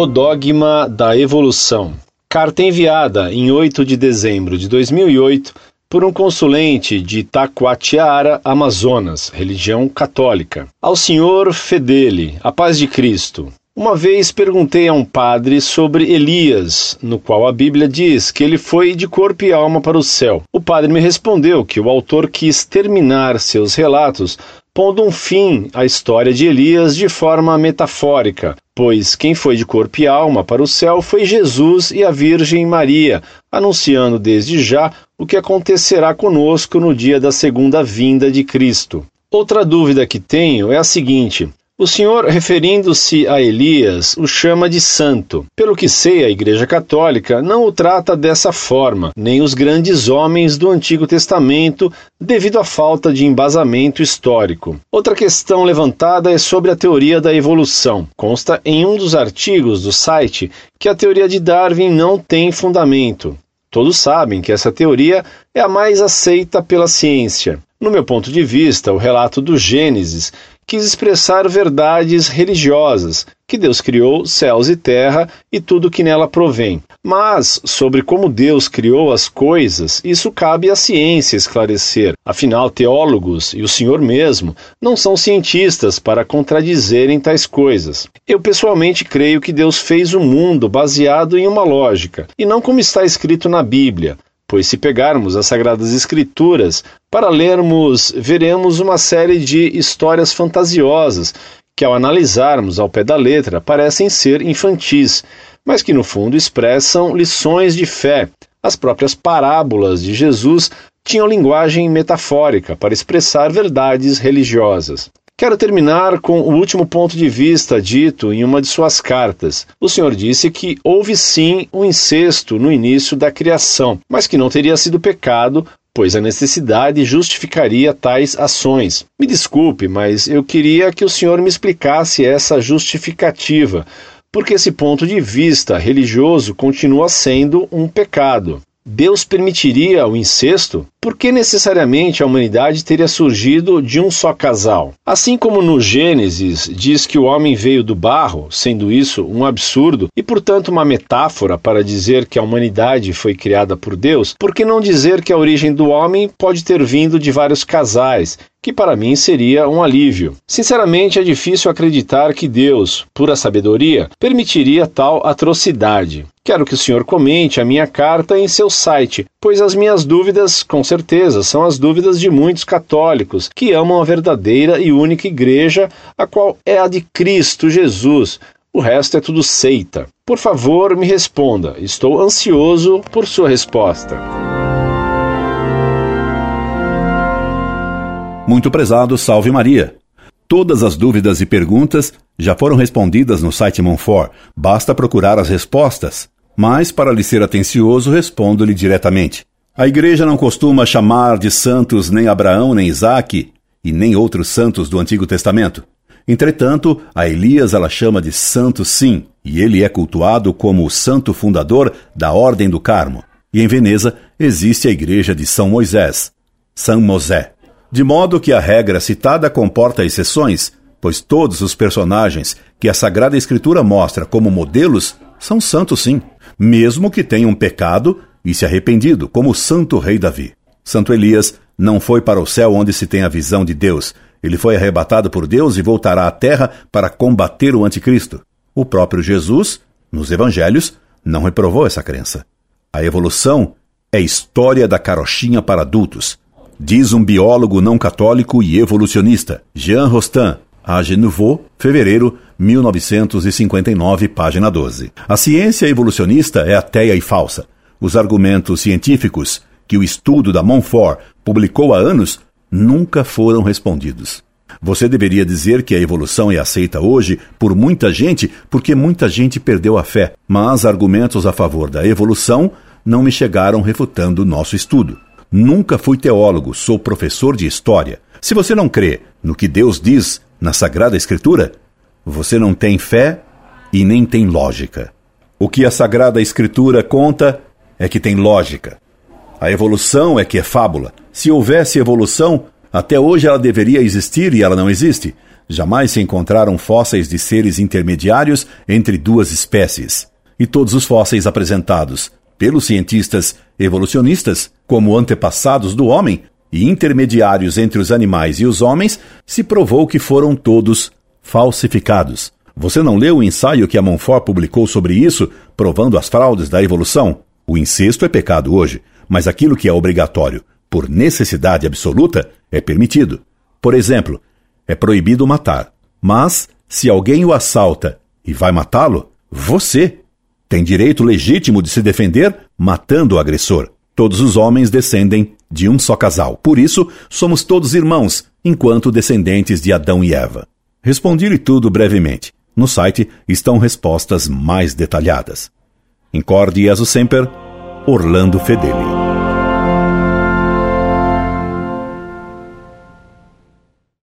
O Dogma da Evolução. Carta enviada em 8 de dezembro de 2008 por um consulente de Taquatiara, Amazonas, religião católica. Ao senhor Fedele, a paz de Cristo. Uma vez perguntei a um padre sobre Elias, no qual a Bíblia diz que ele foi de corpo e alma para o céu. O padre me respondeu que o autor quis terminar seus relatos pondo um fim à história de Elias de forma metafórica, pois quem foi de corpo e alma para o céu foi Jesus e a Virgem Maria, anunciando desde já o que acontecerá conosco no dia da segunda vinda de Cristo. Outra dúvida que tenho é a seguinte: o Senhor, referindo-se a Elias, o chama de santo. Pelo que sei, a Igreja Católica não o trata dessa forma, nem os grandes homens do Antigo Testamento, devido à falta de embasamento histórico. Outra questão levantada é sobre a teoria da evolução. Consta em um dos artigos do site que a teoria de Darwin não tem fundamento. Todos sabem que essa teoria é a mais aceita pela ciência. No meu ponto de vista, o relato do Gênesis quis expressar verdades religiosas, que Deus criou céus e terra e tudo que nela provém. Mas sobre como Deus criou as coisas, isso cabe à ciência esclarecer. Afinal, teólogos e o Senhor mesmo não são cientistas para contradizerem tais coisas. Eu pessoalmente creio que Deus fez o mundo baseado em uma lógica, e não como está escrito na Bíblia, pois se pegarmos as Sagradas Escrituras para lermos, veremos uma série de histórias fantasiosas que, ao analisarmos ao pé da letra, parecem ser infantis, mas que no fundo expressam lições de fé. As próprias parábolas de Jesus tinham linguagem metafórica para expressar verdades religiosas. Quero terminar com o último ponto de vista dito em uma de suas cartas. O senhor disse que houve sim um incesto no início da criação, mas que não teria sido pecado, pois a necessidade justificaria tais ações. Me desculpe, mas eu queria que o senhor me explicasse essa justificativa, porque esse ponto de vista religioso continua sendo um pecado. Deus permitiria o incesto? Por que necessariamente a humanidade teria surgido de um só casal? Assim como no Gênesis diz que o homem veio do barro, sendo isso um absurdo e, portanto, uma metáfora para dizer que a humanidade foi criada por Deus, por que não dizer que a origem do homem pode ter vindo de vários casais que para mim seria um alívio. Sinceramente, é difícil acreditar que Deus, pura sabedoria, permitiria tal atrocidade. Quero que o senhor comente a minha carta em seu site, pois as minhas dúvidas, com certeza, são as dúvidas de muitos católicos que amam a verdadeira e única igreja, a qual é a de Cristo Jesus. O resto é tudo seita. Por favor, me responda. Estou ansioso por sua resposta. Muito prezado, salve Maria. Todas as dúvidas e perguntas já foram respondidas no site Monfort, basta procurar as respostas. Mas, para lhe ser atencioso, respondo-lhe diretamente. A igreja não costuma chamar de santos nem Abraão, nem Isaque, e nem outros santos do Antigo Testamento. Entretanto, a Elias ela chama de santo sim, e ele é cultuado como o santo fundador da Ordem do Carmo. E em Veneza existe a igreja de São Moisés, São Mosé. De modo que a regra citada comporta exceções, pois todos os personagens que a Sagrada Escritura mostra como modelos são santos sim, mesmo que tenham pecado e se arrependido, como o santo rei Davi. Santo Elias não foi para o céu onde se tem a visão de Deus. Ele foi arrebatado por Deus e voltará à terra para combater o anticristo. O próprio Jesus, nos evangelhos, não reprovou essa crença. A evolução é história da carochinha para adultos, diz um biólogo não católico e evolucionista, Jean Rostand, Age fevereiro 1959, página 12. A ciência evolucionista é ateia e falsa. Os argumentos científicos que o estudo da Montfort publicou há anos nunca foram respondidos. Você deveria dizer que a evolução é aceita hoje por muita gente porque muita gente perdeu a fé, mas argumentos a favor da evolução não me chegaram refutando nosso estudo. Nunca fui teólogo, sou professor de história. Se você não crê no que Deus diz na Sagrada Escritura, você não tem fé e nem tem lógica. O que a Sagrada Escritura conta é que tem lógica. A evolução é que é fábula. Se houvesse evolução, Até hoje ela deveria existir e ela não existe. Jamais se encontraram fósseis de seres intermediários entre duas espécies. E todos os fósseis apresentados pelos cientistas evolucionistas como antepassados do homem e intermediários entre os animais e os homens, se provou que foram todos falsificados. Você não leu o ensaio que a Monfort publicou sobre isso, provando as fraudes da evolução? O incesto é pecado hoje, mas aquilo que é obrigatório, por necessidade absoluta, é permitido. Por exemplo, é proibido matar, mas se alguém o assalta e vai matá-lo, você tem direito legítimo de se defender matando o agressor. Todos os homens descendem de um só casal. Por isso, somos todos irmãos, enquanto descendentes de Adão e Eva. Respondi-lhe tudo brevemente. No site estão respostas mais detalhadas. Incorde Jesus Semper, Orlando Fedeli.